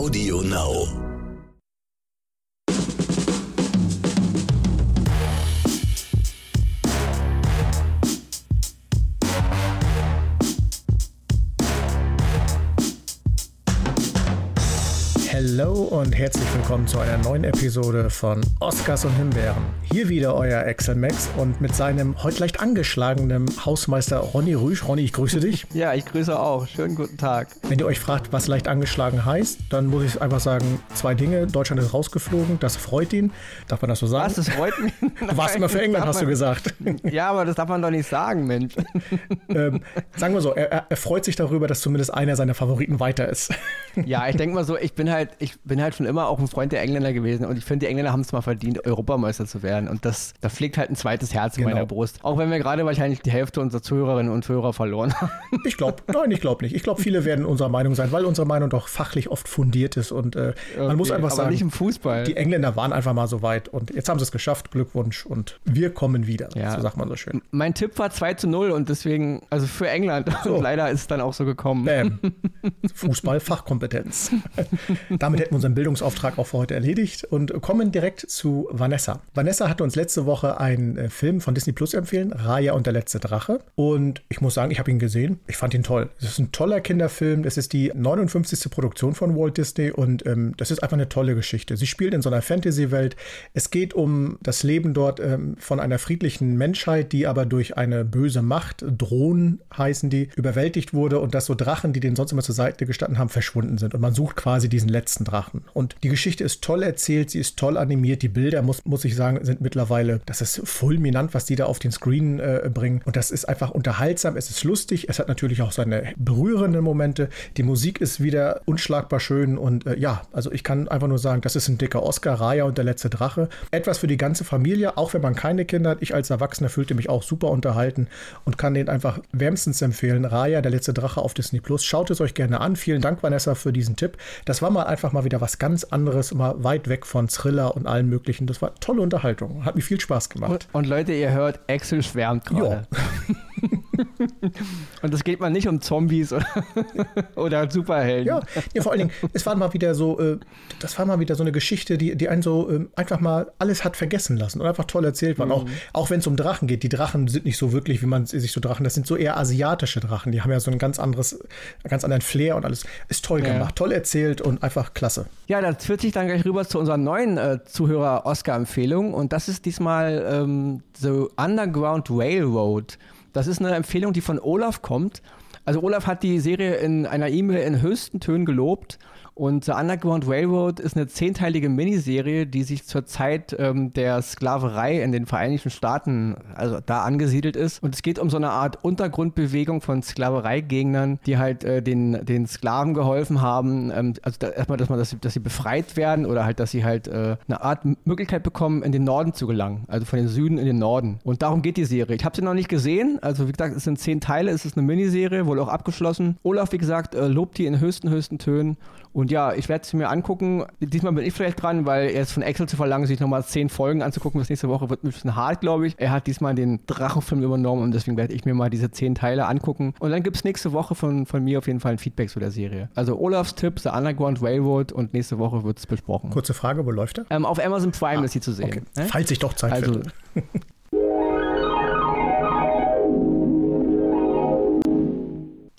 Audio Now. Und herzlich willkommen zu einer neuen Episode von Oscars und Himbeeren. Hier wieder euer Excel Max und mit seinem heute leicht angeschlagenen Hausmeister Ronny Rüsch. Ronny, ich grüße dich. Ja, ich grüße auch. Schönen guten Tag. Wenn ihr euch fragt, was leicht angeschlagen heißt, dann muss ich einfach sagen, zwei Dinge. Deutschland ist rausgeflogen, das freut ihn. Darf man das so sagen? Was, das freut mich? Du warst immer für England, hast du gesagt. Ja, aber das darf man doch nicht sagen, Mensch. ähm, sagen wir so, er, er freut sich darüber, dass zumindest einer seiner Favoriten weiter ist. Ja, ich denke mal so, ich bin halt, ich bin halt schon immer auch ein Freund der Engländer gewesen und ich finde, die Engländer haben es mal verdient, Europameister zu werden. Und das, da pflegt halt ein zweites Herz in Genau. meiner Brust. Auch wenn wir gerade wahrscheinlich die Hälfte unserer Zuhörerinnen und Zuhörer verloren haben. Ich glaube, nein, ich glaube nicht. Ich glaube, viele werden unserer Meinung sein, weil unsere Meinung doch fachlich oft fundiert ist. Und äh, man muss Okay, einfach aber sagen, nicht im Fußball. die Engländer waren einfach mal so weit und jetzt haben sie es geschafft. Glückwunsch und wir kommen wieder. Ja. So sagt man so schön. Mein Tipp war 2 zu 0 und deswegen, also für England. So. Und leider ist es dann auch so gekommen. Bam. Fußball, Fachkompetenz. Damit hätten wir unseren Bildungsauftrag auch für heute erledigt und kommen direkt zu Vanessa. Vanessa hatte uns letzte Woche einen äh, Film von Disney Plus empfehlen, Raya und der letzte Drache. Und ich muss sagen, ich habe ihn gesehen. Ich fand ihn toll. Es ist ein toller Kinderfilm. Es ist die 59. Produktion von Walt Disney und ähm, das ist einfach eine tolle Geschichte. Sie spielt in so einer Fantasy-Welt. Es geht um das Leben dort ähm, von einer friedlichen Menschheit, die aber durch eine böse Macht, Drohnen heißen die, überwältigt wurde und dass so Drachen, die denen sonst immer zur Seite gestanden haben, verschwunden sind. Und man sucht quasi diesen letzten Drachen. Und die Geschichte ist toll erzählt, sie ist toll animiert. Die Bilder, muss, muss ich sagen, sind mittlerweile, das ist fulminant, was die da auf den Screen äh, bringen. Und das ist einfach unterhaltsam, es ist lustig, es hat natürlich auch seine berührenden Momente. Die Musik ist wieder unschlagbar schön. Und äh, ja, also ich kann einfach nur sagen, das ist ein dicker Oscar, Raya und der letzte Drache. Etwas für die ganze Familie, auch wenn man keine Kinder hat. Ich als Erwachsener fühlte mich auch super unterhalten und kann den einfach wärmstens empfehlen. Raya, der letzte Drache auf Disney Plus. Schaut es euch gerne an. Vielen Dank, Vanessa, für diesen Tipp. Das war mal einfach mal wieder was ganz anderes, mal weit weg von Thriller und allen möglichen. Das war tolle Unterhaltung. Hat mir viel Spaß gemacht. Und, und Leute, ihr hört, Axel schwärmt gerade. Und es geht mal nicht um Zombies oder, Superhelden. Ja, ja, vor allen Dingen, es war mal wieder so, äh, das war mal wieder so eine Geschichte, die, die einen so ähm, einfach mal alles hat vergessen lassen und einfach toll erzählt war. Auch, auch wenn es um Drachen geht. Die Drachen sind nicht so wirklich, wie man sich so Drachen, das sind so eher asiatische Drachen. Die haben ja so ein ganz anderes, ganz anderen Flair und alles. Ist toll Ja. gemacht, toll erzählt und einfach klasse. Ja, das führt sich dann gleich rüber zu unserer neuen äh, Zuhörer-Oscar-Empfehlung. Und das ist diesmal ähm, The Underground Railroad. Das ist eine Empfehlung, die von Olaf kommt. Also Olaf hat die Serie in einer E-Mail in höchsten Tönen gelobt. Und The Underground Railroad ist eine zehnteilige Miniserie, die sich zur Zeit ähm, der Sklaverei in den Vereinigten Staaten, also da angesiedelt ist. Und es geht um so eine Art Untergrundbewegung von Sklavereigegnern, die halt äh, den, den Sklaven geholfen haben. Ähm, also da, erstmal, dass, man, dass, sie, dass sie befreit werden oder halt, dass sie halt äh, eine Art Möglichkeit bekommen, in den Norden zu gelangen. Also von den Süden in den Norden. Und darum geht die Serie. Ich habe sie noch nicht gesehen. Also wie gesagt, es sind zehn Teile, es ist eine Miniserie, wohl auch abgeschlossen. Olaf, wie gesagt, äh, lobt die in höchsten, höchsten Tönen. Und ja, ich werde sie mir angucken. Diesmal bin ich vielleicht dran, weil er ist von Excel zu verlangen, sich nochmal zehn Folgen anzugucken. Bis nächste Woche wird ein bisschen hart, glaube ich. Er hat diesmal den Drachenfilm übernommen und deswegen werde ich mir mal diese zehn Teile angucken. Und dann gibt es nächste Woche von, von mir auf jeden Fall ein Feedback zu der Serie. Also Olafs Tipp, The Underground Railroad und nächste Woche wird es besprochen. Kurze Frage, wo läuft er? Ähm, auf Amazon Prime ist sie zu sehen. Okay. Ne? Falls ich doch Zeit Also, finde.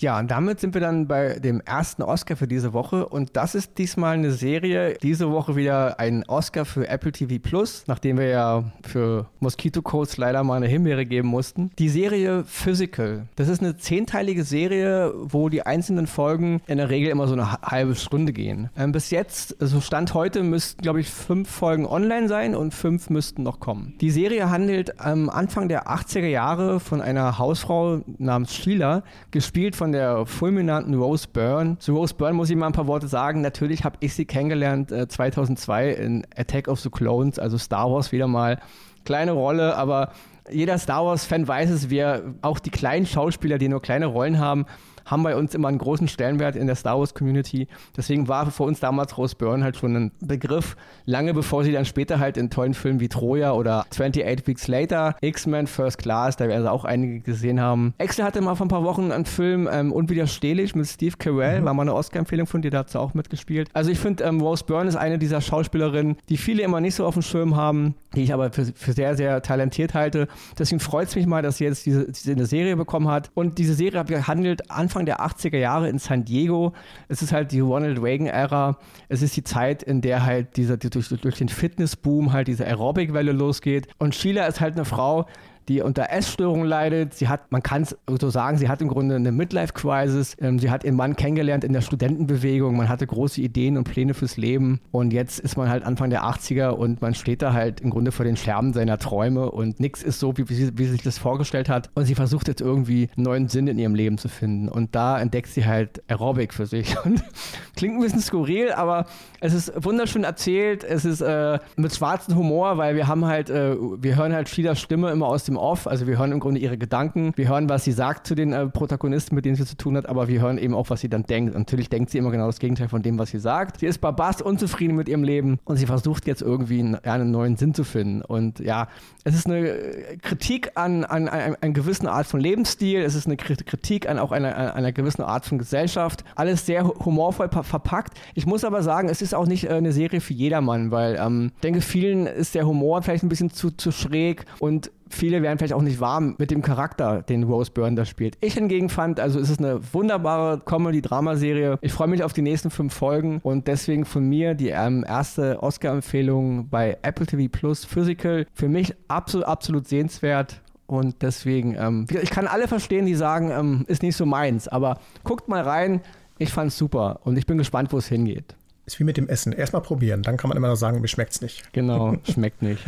Ja, und damit sind wir dann bei dem ersten Oscar für diese Woche. Und das ist diesmal eine Serie, diese Woche wieder ein Oscar für Apple TV Plus, nachdem wir ja für Mosquito Codes leider mal eine Himbeere geben mussten. Die Serie Physical. Das ist eine zehnteilige Serie, wo die einzelnen Folgen in der Regel immer so eine ha- halbe Stunde gehen. Ähm, bis jetzt, so Stand heute, müssten, glaube ich, fünf Folgen online sein und fünf müssten noch kommen. Die Serie handelt am Anfang der 80er Jahre von einer Hausfrau namens Sheila, gespielt von der fulminanten Rose Byrne. Zu Rose Byrne muss ich mal ein paar Worte sagen. Natürlich habe ich sie kennengelernt äh, 2002 in Attack of the Clones, also Star Wars wieder mal. Kleine Rolle, aber jeder Star Wars-Fan weiß es, wir, auch die kleinen Schauspieler, die nur kleine Rollen haben, haben bei uns immer einen großen Stellenwert in der Star Wars Community. Deswegen war für uns damals Rose Byrne halt schon ein Begriff, lange bevor sie dann später halt in tollen Filmen wie Troja oder 28 Weeks Later, X-Men First Class, da werden auch einige gesehen haben. Excel hatte mal vor ein paar Wochen einen Film ähm, Unwiderstehlich mit Steve Carell, mhm. war mal eine Oscar-Empfehlung von dir, da hat sie auch mitgespielt. Also ich finde, ähm, Rose Byrne ist eine dieser Schauspielerinnen, die viele immer nicht so auf dem Schirm haben, die ich aber für, für sehr, sehr talentiert halte. Deswegen freut es mich mal, dass sie jetzt diese, diese eine Serie bekommen hat. Und diese Serie handelt Anfang der 80er Jahre in San Diego. Es ist halt die Ronald Reagan-Ära. Es ist die Zeit, in der halt dieser, durch, durch den Fitnessboom halt diese Aerobic-Welle losgeht. Und Sheila ist halt eine Frau, die unter Essstörungen leidet. Sie hat, man kann es so sagen, sie hat im Grunde eine Midlife-Crisis. Ähm, sie hat ihren Mann kennengelernt in der Studentenbewegung. Man hatte große Ideen und Pläne fürs Leben. Und jetzt ist man halt Anfang der 80er und man steht da halt im Grunde vor den Scherben seiner Träume und nichts ist so, wie, wie, sie, wie sie sich das vorgestellt hat. Und sie versucht jetzt irgendwie einen neuen Sinn in ihrem Leben zu finden. Und da entdeckt sie halt Aerobic für sich. Und klingt ein bisschen skurril, aber es ist wunderschön erzählt. Es ist äh, mit schwarzem Humor, weil wir haben halt, äh, wir hören halt Sheilas Stimme immer aus dem Off. Also wir hören im Grunde ihre Gedanken. Wir hören, was sie sagt zu den äh, Protagonisten, mit denen sie zu tun hat, aber wir hören eben auch, was sie dann denkt. Natürlich denkt sie immer genau das Gegenteil von dem, was sie sagt. Sie ist barbast unzufrieden mit ihrem Leben und sie versucht jetzt irgendwie einen, einen neuen Sinn zu finden. Und ja, es ist eine Kritik an, an, an einer gewissen Art von Lebensstil. Es ist eine Kritik an auch einer, einer gewissen Art von Gesellschaft. Alles sehr humorvoll verpackt. Ich muss aber sagen, es ist auch nicht äh, eine Serie für jedermann, weil ähm, ich denke, vielen ist der Humor vielleicht ein bisschen zu, zu schräg und viele werden vielleicht auch nicht warm mit dem Charakter, den Rose Byrne da spielt. Ich hingegen fand, also es ist eine wunderbare Comedy-Drama-Serie. Ich freue mich auf die nächsten fünf Folgen und deswegen von mir die ähm, erste Oscar-Empfehlung bei Apple TV Plus Physical. Für mich absolut, absolut sehenswert. Und deswegen, ähm, ich kann alle verstehen, die sagen, ähm, ist nicht so meins, aber guckt mal rein. Ich fand's super und ich bin gespannt, wo es hingeht. Ist wie mit dem Essen. Erstmal probieren, dann kann man immer noch sagen, mir schmeckt es nicht. Genau, schmeckt nicht.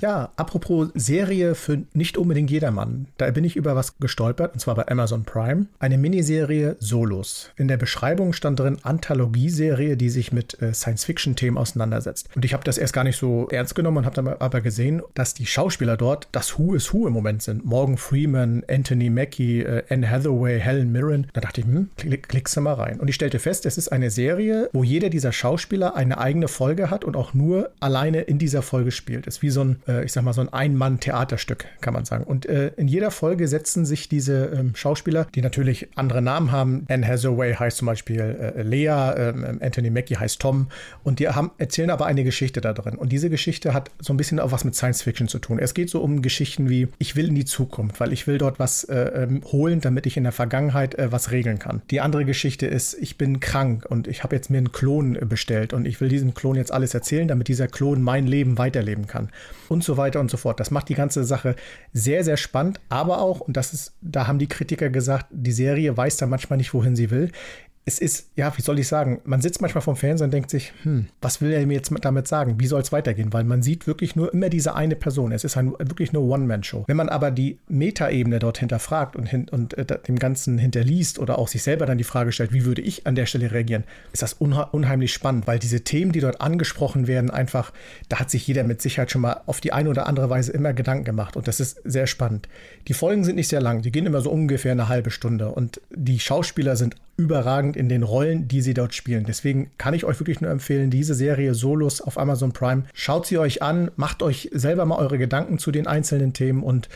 ja, apropos Serie für nicht unbedingt jedermann. Da bin ich über was gestolpert, und zwar bei Amazon Prime. Eine Miniserie Solos. In der Beschreibung stand drin Anthologieserie, die sich mit äh, Science-Fiction-Themen auseinandersetzt. Und ich habe das erst gar nicht so ernst genommen und habe dann aber gesehen, dass die Schauspieler dort das Who is Who im Moment sind. Morgan Freeman, Anthony Mackie, äh, Anne Hathaway, Helen Mirren. Da dachte ich, hm, klick, klickst du mal rein. Und ich stellte fest, es ist eine Serie, wo jeder dieser Schauspieler eine eigene Folge hat und auch nur alleine in dieser Folge spielt. Ist wie so ein, äh, ich sag mal, so ein Ein-Mann-Theaterstück, kann man sagen. Und äh, in jeder Folge setzen sich diese ähm, Schauspieler, die natürlich andere Namen haben. Anne Hathaway heißt zum Beispiel äh, Lea, ähm, Anthony Mackie heißt Tom. Und die haben, erzählen aber eine Geschichte da drin. Und diese Geschichte hat so ein bisschen auch was mit Science Fiction zu tun. Es geht so um Geschichten wie, ich will in die Zukunft, weil ich will dort was äh, ähm, holen, damit ich in der Vergangenheit äh, was regeln kann. Die andere Geschichte ist, ich bin krank und ich habe jetzt mir einen Klon bestellt und ich will diesem Klon jetzt alles erzählen, damit dieser Klon mein Leben weiterleben kann und so weiter und so fort. Das macht die ganze Sache sehr, sehr spannend, aber auch, und das ist, da haben die Kritiker gesagt, die Serie weiß da manchmal nicht, wohin sie will es ist, ja, wie soll ich sagen, man sitzt manchmal vom Fernseher und denkt sich, hm, was will er mir jetzt damit sagen? Wie soll es weitergehen? Weil man sieht wirklich nur immer diese eine Person. Es ist ein, wirklich eine One-Man-Show. Wenn man aber die Metaebene dort hinterfragt und, hin, und äh, dem Ganzen hinterliest oder auch sich selber dann die Frage stellt, wie würde ich an der Stelle reagieren, ist das unheimlich spannend, weil diese Themen, die dort angesprochen werden, einfach, da hat sich jeder mit Sicherheit schon mal auf die eine oder andere Weise immer Gedanken gemacht und das ist sehr spannend. Die Folgen sind nicht sehr lang, die gehen immer so ungefähr eine halbe Stunde und die Schauspieler sind überragend in den Rollen, die sie dort spielen. Deswegen kann ich euch wirklich nur empfehlen, diese Serie Solos auf Amazon Prime. Schaut sie euch an, macht euch selber mal eure Gedanken zu den einzelnen Themen und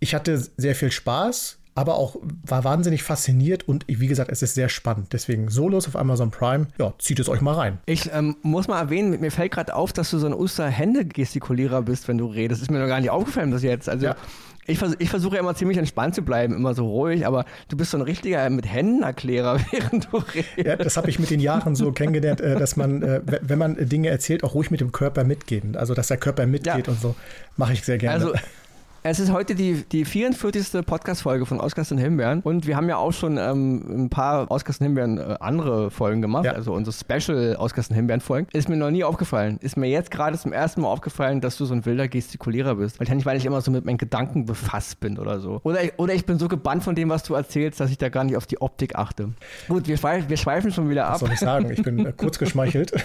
ich hatte sehr viel Spaß aber auch war wahnsinnig fasziniert und wie gesagt, es ist sehr spannend. Deswegen Solos auf Amazon Prime, ja, zieht es euch mal rein. Ich ähm, muss mal erwähnen, mir fällt gerade auf, dass du so ein Osterhände-Gestikulierer bist, wenn du redest. Ist mir noch gar nicht aufgefallen bis jetzt. Also ja. Ich, vers ich versuche ja immer ziemlich entspannt zu bleiben, immer so ruhig, aber du bist so ein richtiger mit Händenerklärer, während du redest. Ja, das habe ich mit den Jahren so kennengelernt, äh, dass man, äh, wenn man Dinge erzählt, auch ruhig mit dem Körper mitgeben. Also, dass der Körper mitgeht ja. und so, mache ich sehr gerne. Also, es ist heute die, die 44. Podcast-Folge von Oscars und Himbeeren und wir haben ja auch schon ähm, ein paar Oscars und Himbeeren äh, andere Folgen gemacht, ja. also unsere Special Oscars und Himbeeren-Folgen. Ist mir noch nie aufgefallen. Ist mir jetzt gerade zum ersten Mal aufgefallen, dass du so ein wilder Gestikulierer bist. Wahrscheinlich, weil ich immer so mit meinen Gedanken befasst bin oder so. Oder ich, oder ich bin so gebannt von dem, was du erzählst, dass ich da gar nicht auf die Optik achte. Gut, wir, schweif, wir schweifen schon wieder ab. Was soll ich sagen? Ich bin äh, kurz geschmeichelt.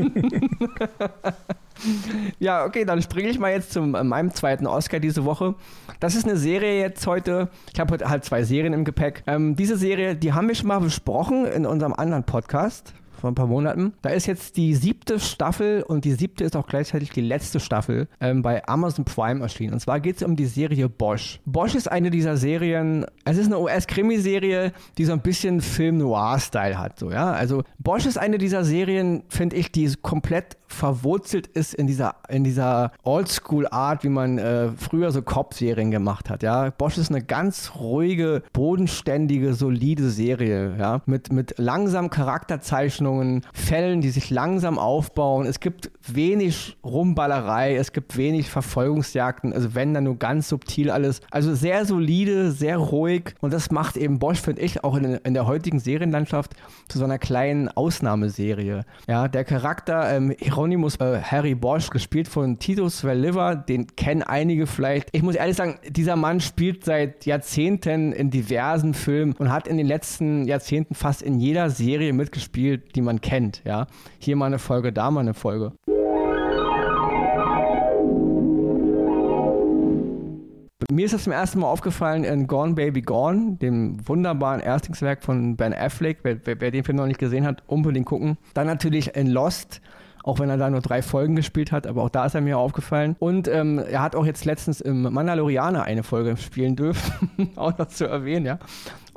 ja, okay, dann springe ich mal jetzt zu äh, meinem zweiten Oscar diese Woche. Das ist eine Serie jetzt heute. Ich habe heute halt zwei Serien im Gepäck. Ähm, diese Serie, die haben wir schon mal besprochen in unserem anderen Podcast vor ein paar Monaten. Da ist jetzt die siebte Staffel und die siebte ist auch gleichzeitig die letzte Staffel ähm, bei Amazon Prime erschienen. Und zwar geht es um die Serie Bosch. Bosch ist eine dieser Serien, es ist eine US-Krimiserie, die so ein bisschen Film-Noir-Style hat. So, ja? Also Bosch ist eine dieser Serien, finde ich, die komplett verwurzelt ist in dieser, in dieser Oldschool-Art, wie man äh, früher so Cop-Serien gemacht hat. Ja? Bosch ist eine ganz ruhige, bodenständige, solide Serie. Ja? Mit, mit langsamen Charakterzeichnungen, Fällen, die sich langsam aufbauen. Es gibt wenig Rumballerei, es gibt wenig Verfolgungsjagden, also wenn dann nur ganz subtil alles. Also sehr solide, sehr ruhig und das macht eben Bosch, finde ich, auch in, in, der heutigen Serienlandschaft zu so einer kleinen Ausnahmeserie. Ja, der Charakter ähm, Hieronymus äh, Harry Bosch, gespielt von Titus Welliver, den kennen einige vielleicht. Ich muss ehrlich sagen, dieser Mann spielt seit Jahrzehnten in diversen Filmen und hat in den letzten Jahrzehnten fast in jeder Serie mitgespielt, die man kennt. Ja, hier mal eine Folge, da mal eine Folge. Mir ist das zum ersten Mal aufgefallen in Gone Baby Gone, dem wunderbaren Erstlingswerk von Ben Affleck. Wer, wer, wer den Film noch nicht gesehen hat, unbedingt gucken. Dann natürlich in Lost auch wenn er da nur drei Folgen gespielt hat, aber auch da ist er mir aufgefallen. Und ähm, er hat auch jetzt letztens im Mandalorianer eine Folge spielen dürfen, auch noch zu erwähnen, ja.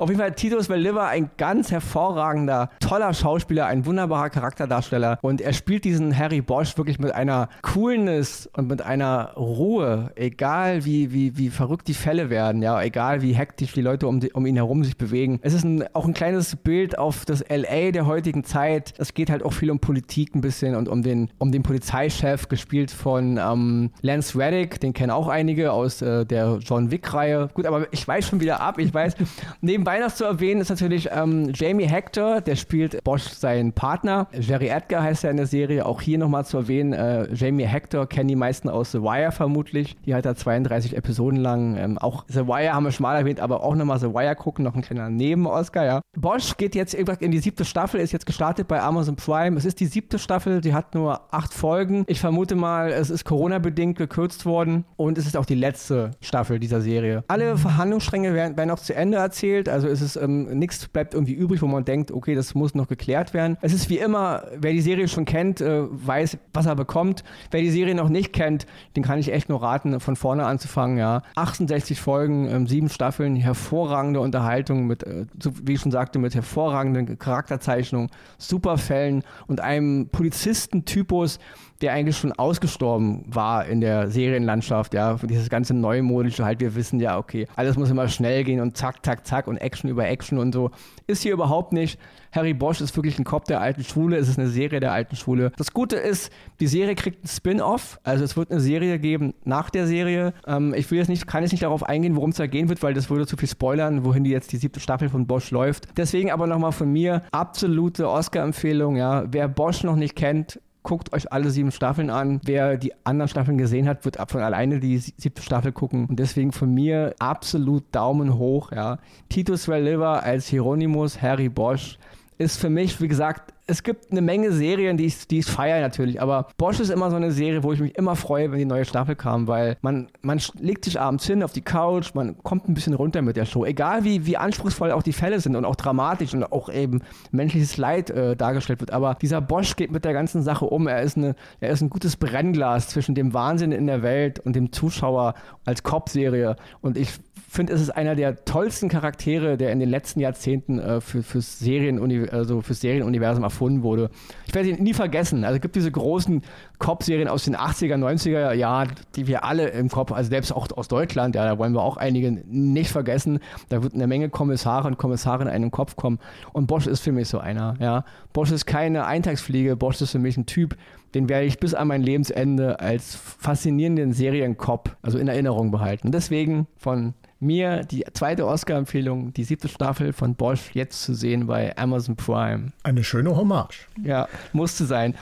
Auf jeden Fall Titus Welliver, ein ganz hervorragender, toller Schauspieler, ein wunderbarer Charakterdarsteller. Und er spielt diesen Harry Bosch wirklich mit einer Coolness und mit einer Ruhe, egal wie, wie, wie verrückt die Fälle werden, ja, egal wie hektisch die Leute um, die, um ihn herum sich bewegen. Es ist ein, auch ein kleines Bild auf das LA der heutigen Zeit. Es geht halt auch viel um Politik ein bisschen und um den, um den Polizeichef, gespielt von ähm, Lance Reddick, den kennen auch einige aus äh, der John Wick-Reihe. Gut, aber ich weiß schon wieder ab, ich weiß. Neben nebenbei noch zu erwähnen ist natürlich ähm, Jamie Hector, der spielt Bosch seinen Partner. Jerry Edgar heißt er in der Serie. Auch hier nochmal zu erwähnen, äh, Jamie Hector kennen die meisten aus The Wire vermutlich. Die hat er 32 Episoden lang. Ähm, auch The Wire haben wir schon mal erwähnt, aber auch nochmal The Wire gucken, noch ein kleiner Neben-Oscar, ja. Bosch geht jetzt in die siebte Staffel, ist jetzt gestartet bei Amazon Prime. Es ist die siebte Staffel, die hat nur acht Folgen. Ich vermute mal, es ist Corona-bedingt gekürzt worden und es ist auch die letzte Staffel dieser Serie. Alle Verhandlungsstränge werden, werden auch zu Ende erzählt. Also ist es ähm, nichts bleibt irgendwie übrig, wo man denkt, okay, das muss noch geklärt werden. Es ist wie immer, wer die Serie schon kennt, äh, weiß, was er bekommt. Wer die Serie noch nicht kennt, den kann ich echt nur raten, von vorne anzufangen. Ja, 68 Folgen, ähm, sieben Staffeln, hervorragende Unterhaltung mit, äh, wie ich schon sagte, mit hervorragenden Charakterzeichnungen, super Fällen und einem Polizistentypus, der eigentlich schon ausgestorben war in der Serienlandschaft, ja, dieses ganze neumodische halt, wir wissen ja, okay, alles muss immer schnell gehen und zack, zack, zack und Action über Action und so, ist hier überhaupt nicht. Harry Bosch ist wirklich ein Kopf der alten Schule, es ist eine Serie der alten Schule. Das Gute ist, die Serie kriegt einen Spin-off, also es wird eine Serie geben nach der Serie. Ähm, ich will jetzt nicht, kann jetzt nicht darauf eingehen, worum es da gehen wird, weil das würde zu viel spoilern, wohin die jetzt die siebte Staffel von Bosch läuft. Deswegen aber nochmal von mir absolute Oscar-Empfehlung, ja. Wer Bosch noch nicht kennt, guckt euch alle sieben Staffeln an. Wer die anderen Staffeln gesehen hat, wird von alleine die siebte Staffel gucken. Und deswegen von mir absolut Daumen hoch. Ja. Titus Welliver als Hieronymus, Harry Bosch ist für mich, wie gesagt, es gibt eine Menge Serien, die ich, die ich feiere natürlich, aber Bosch ist immer so eine Serie, wo ich mich immer freue, wenn die neue Staffel kam, weil man, man legt sich abends hin auf die Couch, man kommt ein bisschen runter mit der Show. Egal wie, wie anspruchsvoll auch die Fälle sind und auch dramatisch und auch eben menschliches Leid äh, dargestellt wird. Aber dieser Bosch geht mit der ganzen Sache um. Er ist, eine, er ist ein gutes Brennglas zwischen dem Wahnsinn in der Welt und dem Zuschauer als Cop-Serie. Und ich finde, es ist einer der tollsten Charaktere, der in den letzten Jahrzehnten äh, für, fürs, Serien, also fürs Serienuniversum erfunden wurde. Ich werde ihn nie vergessen. Also es gibt diese großen Cop-Serien aus den 80er, 90er Jahren, die wir alle im Kopf, also selbst auch aus Deutschland, ja, da wollen wir auch einige nicht vergessen. Da wird eine Menge Kommissare und Kommissarinnen in einen Kopf kommen. Und Bosch ist für mich so einer. Ja. Bosch ist keine Eintagsfliege, Bosch ist für mich ein Typ, den werde ich bis an mein Lebensende als faszinierenden Serienkopf, also in Erinnerung behalten. Und deswegen von mir die zweite Oscar-Empfehlung, die siebte Staffel von Bosch, jetzt zu sehen bei Amazon Prime. Eine schöne Hommage. Ja, musste sein.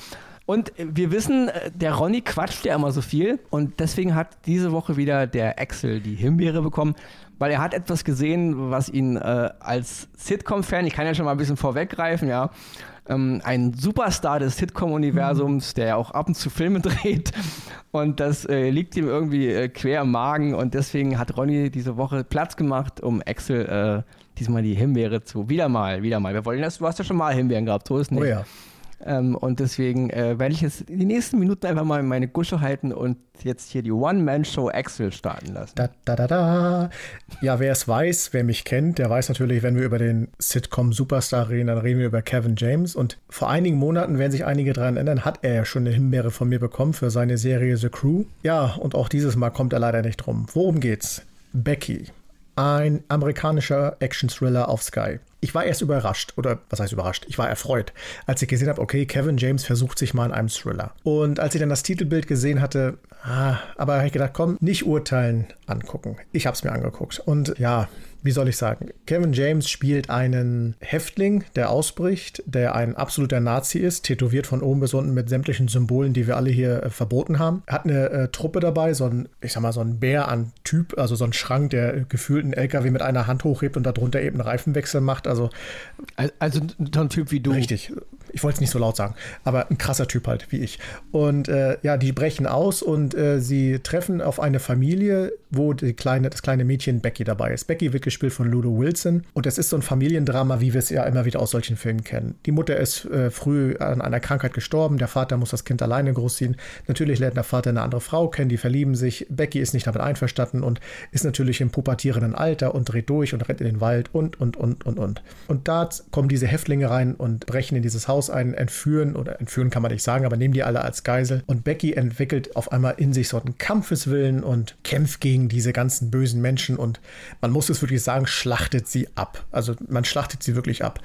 Und wir wissen, der Ronny quatscht ja immer so viel und deswegen hat diese Woche wieder der Axel die Himbeere bekommen. weil er hat etwas gesehen, was ihn äh, als Sitcom-Fan, ich kann ja schon mal ein bisschen vorweggreifen, ja, ähm, ein Superstar des Sitcom-Universums, der ja auch ab und zu Filme dreht. Und das äh, liegt ihm irgendwie äh, quer im Magen. Und deswegen hat Ronny diese Woche Platz gemacht, um Axel äh, diesmal die Himbeere zu. Wieder mal, wieder mal. Wir wollen das, du hast ja schon mal Himbeeren gehabt, so ist nicht. Oh ja. Ähm, und deswegen äh, werde ich jetzt die nächsten Minuten einfach mal meine Gusche halten und jetzt hier die One-Man-Show Axel starten lassen. Da, da, da, da. Ja, wer es weiß, wer mich kennt, der weiß natürlich, wenn wir über den Sitcom-Superstar reden, dann reden wir über Kevin James. Und vor einigen Monaten, werden sich einige daran erinnern, hat er ja schon eine Himbeere von mir bekommen für seine Serie The Crew. Ja, und auch dieses Mal kommt er leider nicht drum. Worum geht's? Becky. Ein amerikanischer Action-Thriller auf Sky ich war erst überrascht, oder was heißt überrascht? Ich war erfreut, als ich gesehen habe, okay, Kevin James versucht sich mal in einem Thriller. Und als ich dann das Titelbild gesehen hatte, ah, aber habe ich gedacht, komm, nicht urteilen, angucken. Ich habe es mir angeguckt. Und ja, wie soll ich sagen, Kevin James spielt einen Häftling, der ausbricht, der ein absoluter Nazi ist, tätowiert von oben bis unten mit sämtlichen Symbolen, die wir alle hier äh, verboten haben. Hat eine äh, Truppe dabei, so ein, ich sag mal, so ein Bär an Typ, also so ein Schrank, der gefühlt einen LKW mit einer Hand hochhebt und darunter eben einen Reifenwechsel macht. Also, also so ein Typ wie du. Richtig. Ich wollte es nicht so laut sagen, aber ein krasser Typ halt, wie ich. Und äh, ja, die brechen aus und äh, sie treffen auf eine Familie, wo die kleine, das kleine Mädchen Becky dabei ist. Becky wird gespielt von Ludo Wilson und es ist so ein Familiendrama, wie wir es ja immer wieder aus solchen Filmen kennen. Die Mutter ist äh, früh an einer Krankheit gestorben, der Vater muss das Kind alleine großziehen. Natürlich lernt der Vater eine andere Frau kennen, die verlieben sich. Becky ist nicht damit einverstanden und ist natürlich im pubertierenden Alter und dreht durch und rennt in den Wald und, und, und, und, und. Und da kommen diese Häftlinge rein und brechen in dieses Haus ein, entführen oder entführen kann man nicht sagen, aber nehmen die alle als Geisel. Und Becky entwickelt auf einmal in sich so einen Kampfeswillen und kämpft gegen diese ganzen bösen Menschen und man muss es wirklich sagen, schlachtet sie ab. Also man schlachtet sie wirklich ab.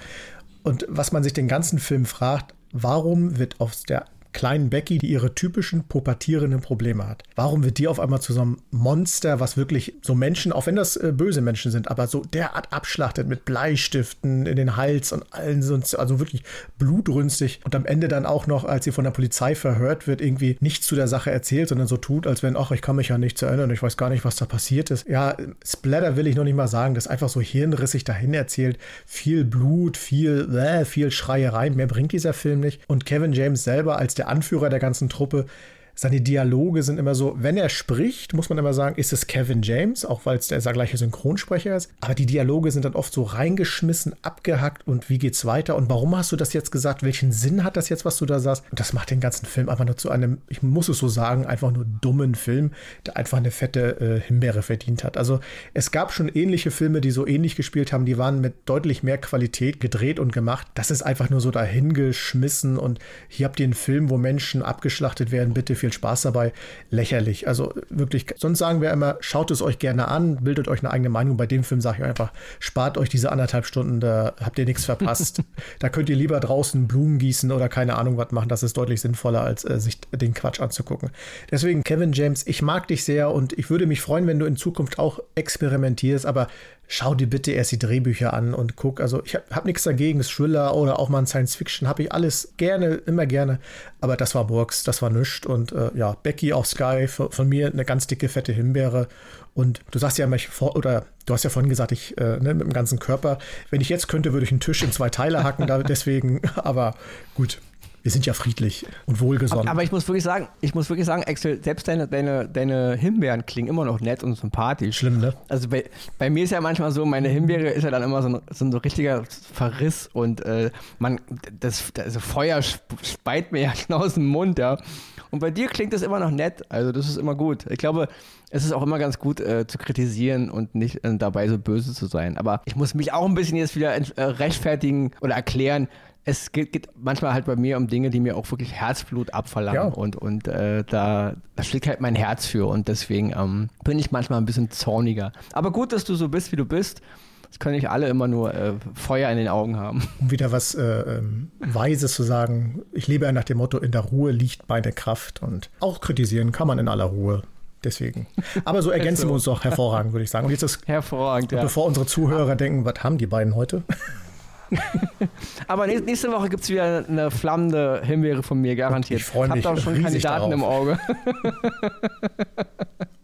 Und was man sich den ganzen Film fragt, warum wird aus der kleinen Becky, die ihre typischen pubertierenden Probleme hat. Warum wird die auf einmal zu so einem Monster, was wirklich so Menschen, auch wenn das äh, böse Menschen sind, aber so derart abschlachtet mit Bleistiften in den Hals und allen so, also wirklich blutrünstig und am Ende dann auch noch, als sie von der Polizei verhört wird, irgendwie nichts zu der Sache erzählt, sondern so tut, als wenn, ach, ich kann mich ja nicht erinnern, ich weiß gar nicht, was da passiert ist. Ja, Splatter will ich noch nicht mal sagen, das einfach so hirnrissig dahin erzählt. Viel Blut, viel, äh, viel Schreierei, mehr bringt dieser Film nicht. Und Kevin James selber als der Anführer der ganzen Truppe seine Dialoge sind immer so, wenn er spricht, muss man immer sagen, ist es Kevin James, auch weil es der gleiche Synchronsprecher ist. Aber die Dialoge sind dann oft so reingeschmissen, abgehackt und wie geht's weiter und warum hast du das jetzt gesagt? Welchen Sinn hat das jetzt, was du da sagst? Und das macht den ganzen Film einfach nur zu einem, ich muss es so sagen, einfach nur dummen Film, der einfach eine fette äh, Himbeere verdient hat. Also es gab schon ähnliche Filme, die so ähnlich gespielt haben, die waren mit deutlich mehr Qualität gedreht und gemacht. Das ist einfach nur so dahingeschmissen und hier habt ihr einen Film, wo Menschen abgeschlachtet werden, bitte viel viel Spaß dabei. Lächerlich. Also wirklich, sonst sagen wir immer, schaut es euch gerne an, bildet euch eine eigene Meinung. Bei dem Film sage ich einfach, spart euch diese anderthalb Stunden, da habt ihr nichts verpasst. da könnt ihr lieber draußen Blumen gießen oder keine Ahnung was machen. Das ist deutlich sinnvoller, als äh, sich den Quatsch anzugucken. Deswegen, Kevin James, ich mag dich sehr und ich würde mich freuen, wenn du in Zukunft auch experimentierst, aber schau dir bitte erst die Drehbücher an und guck. Also ich habe hab nichts dagegen, Thriller oder auch mal ein Science Fiction, habe ich alles gerne, immer gerne. Aber das war Burks, das war nichts. Und äh, ja, Becky auf Sky, von, von, mir eine ganz dicke, fette Himbeere. Und du sagst ja immer, oder du hast ja vorhin gesagt, ich äh, ne, mit dem ganzen Körper. Wenn ich jetzt könnte, würde ich einen Tisch in zwei Teile hacken, da, deswegen, aber gut, wir sind ja friedlich und wohlgesonnen. Aber, ich muss wirklich sagen, ich muss wirklich sagen, Axel, selbst deine, deine, deine Himbeeren klingen immer noch nett und sympathisch. Schlimm, ne? Also bei, bei mir ist ja manchmal so, meine Himbeere ist ja dann immer so ein, so ein richtiger Verriss und äh, man, das, das also Feuer speit mir ja genau aus dem Mund, ja. Und bei dir klingt das immer noch nett, also das ist immer gut. Ich glaube, es ist auch immer ganz gut äh, zu kritisieren und nicht äh, dabei so böse zu sein. Aber ich muss mich auch ein bisschen jetzt wieder äh, rechtfertigen oder erklären, es geht, geht, manchmal halt bei mir um Dinge, die mir auch wirklich Herzblut abverlangen ja. und, und äh, da, da schlägt halt mein Herz für und deswegen ähm, bin ich manchmal ein bisschen zorniger. Aber gut, dass du so bist, wie du bist. Das können nicht alle immer nur äh, Feuer in den Augen haben. Um wieder was äh, ähm, Weises zu sagen, ich lebe ja nach dem Motto, in der Ruhe liegt meine Kraft und auch kritisieren kann man in aller Ruhe. Deswegen. Aber so ergänzen so. wir uns doch hervorragend, würde ich sagen. Und jetzt ist, hervorragend, ja. Bevor unsere Zuhörer denken, was haben die beiden heute? Aber nächste Woche gibt es wieder eine flammende Himbeere von mir, garantiert. Ich freue mich. Hab da schon Kandidaten darauf. im Auge.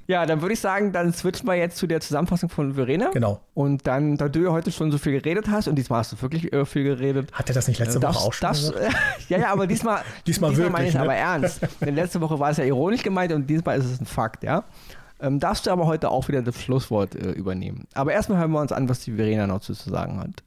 Ja, dann würde ich sagen, dann switchen wir jetzt zu der Zusammenfassung von Verena. Genau. Und dann, da du ja heute schon so viel geredet hast, und diesmal hast du wirklich äh, viel geredet. Hat er das nicht letzte darfst, Woche auch schon darfst, Ja, ja, aber diesmal, diesmal, diesmal meine ich ne? aber ernst. Denn letzte Woche war es ja ironisch gemeint und diesmal ist es ein Fakt, ja. Ähm, darfst du aber heute auch wieder das Schlusswort äh, übernehmen. Aber erstmal hören wir uns an, was die Verena noch zu sagen hat.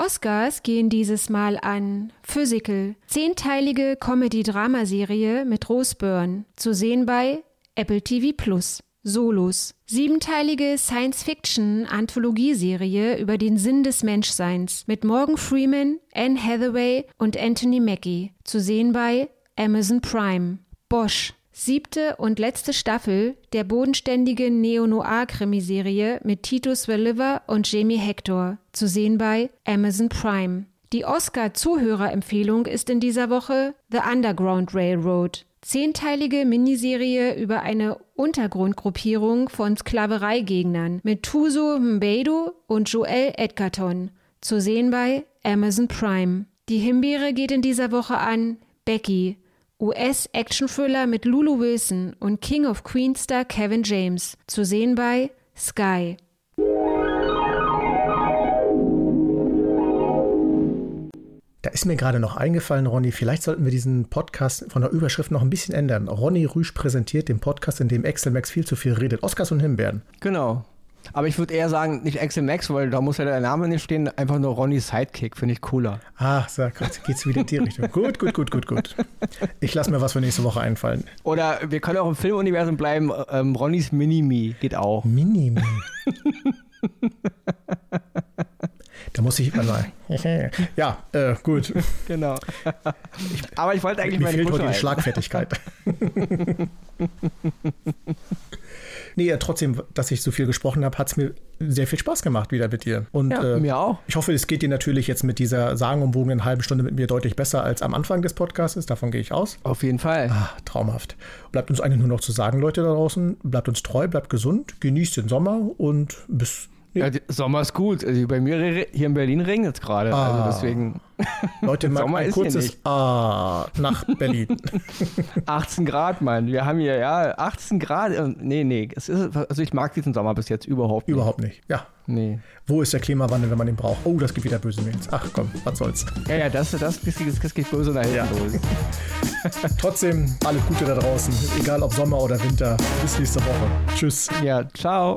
Oscars gehen dieses Mal an Physical, zehnteilige Comedy-Dramaserie mit Rose Byrne, zu sehen bei Apple TV Plus. Solos, siebenteilige Science-Fiction-Anthologieserie über den Sinn des Menschseins mit Morgan Freeman, Anne Hathaway und Anthony Mackie, zu sehen bei Amazon Prime. Bosch, siebte und letzte Staffel der bodenständigen Neo-Noir-Krimiserie mit Titus Welliver und Jamie Hector, zu sehen bei Amazon Prime. Die Oscar-Zuhörerempfehlung ist in dieser Woche The Underground Railroad. Zehnteilige Miniserie über eine Untergrundgruppierung von Sklavereigegnern mit Tuso Mbedu und Joel Edgerton, zu sehen bei Amazon Prime. Die Himbeere geht in dieser Woche an Becky, US-Action-Thriller mit Lulu Wilson und King of Queens Star Kevin James, zu sehen bei Sky. Da ist mir gerade noch eingefallen, Ronny, vielleicht sollten wir diesen Podcast von der Überschrift noch ein bisschen ändern. Ronny Rüsch präsentiert den Podcast, in dem Axel Max viel zu viel redet. Oscars und Himbeeren. Genau. Aber ich würde eher sagen, nicht Axel Max, weil da muss ja der Name nicht stehen, einfach nur Ronny Sidekick, finde ich cooler. Ah, sag, jetzt geht's wieder in die Richtung. gut, gut, gut, gut, gut. Ich lasse mir was für nächste Woche einfallen. Oder wir können auch im Filmuniversum bleiben, ähm, Ronnys Mini-Me geht auch. Mini-Me. Da muss ich mal. ja, äh, gut. Genau. Aber ich wollte eigentlich Mir fehlt heute die Schlagfertigkeit. nee, trotzdem, dass ich so viel gesprochen habe, hat es mir sehr viel Spaß gemacht wieder mit dir. Und ja, äh, mir auch. Ich hoffe, es geht dir natürlich jetzt mit dieser sagenumwogenen halben Stunde mit mir deutlich besser als am Anfang des Podcasts. Davon gehe ich aus. Auf jeden Fall. Ah, traumhaft. Bleibt uns eigentlich nur noch zu sagen, Leute da draußen, bleibt uns treu, bleibt gesund, genießt den Sommer und bis ja, Sommer ist gut. Also bei mir hier in Berlin regnet es gerade. Ah. Also deswegen. Leute, mal Sommer ein kurzes Ah nach Berlin. 18 Grad, Mann. Wir haben hier, ja, 18 Grad. Nee, nee. Es ist, also ich mag diesen Sommer bis jetzt überhaupt nicht. Überhaupt nicht, ja. Nee. Wo ist der Klimawandel, wenn man den braucht? Oh, das gibt wieder böse Mails. Ach komm, was soll's. Ja, ja, das, das, das, das geht böse nach hinten ja. los. Trotzdem, alles Gute da draußen. Egal ob Sommer oder Winter. Bis nächste Woche. Tschüss. Ja, ciao.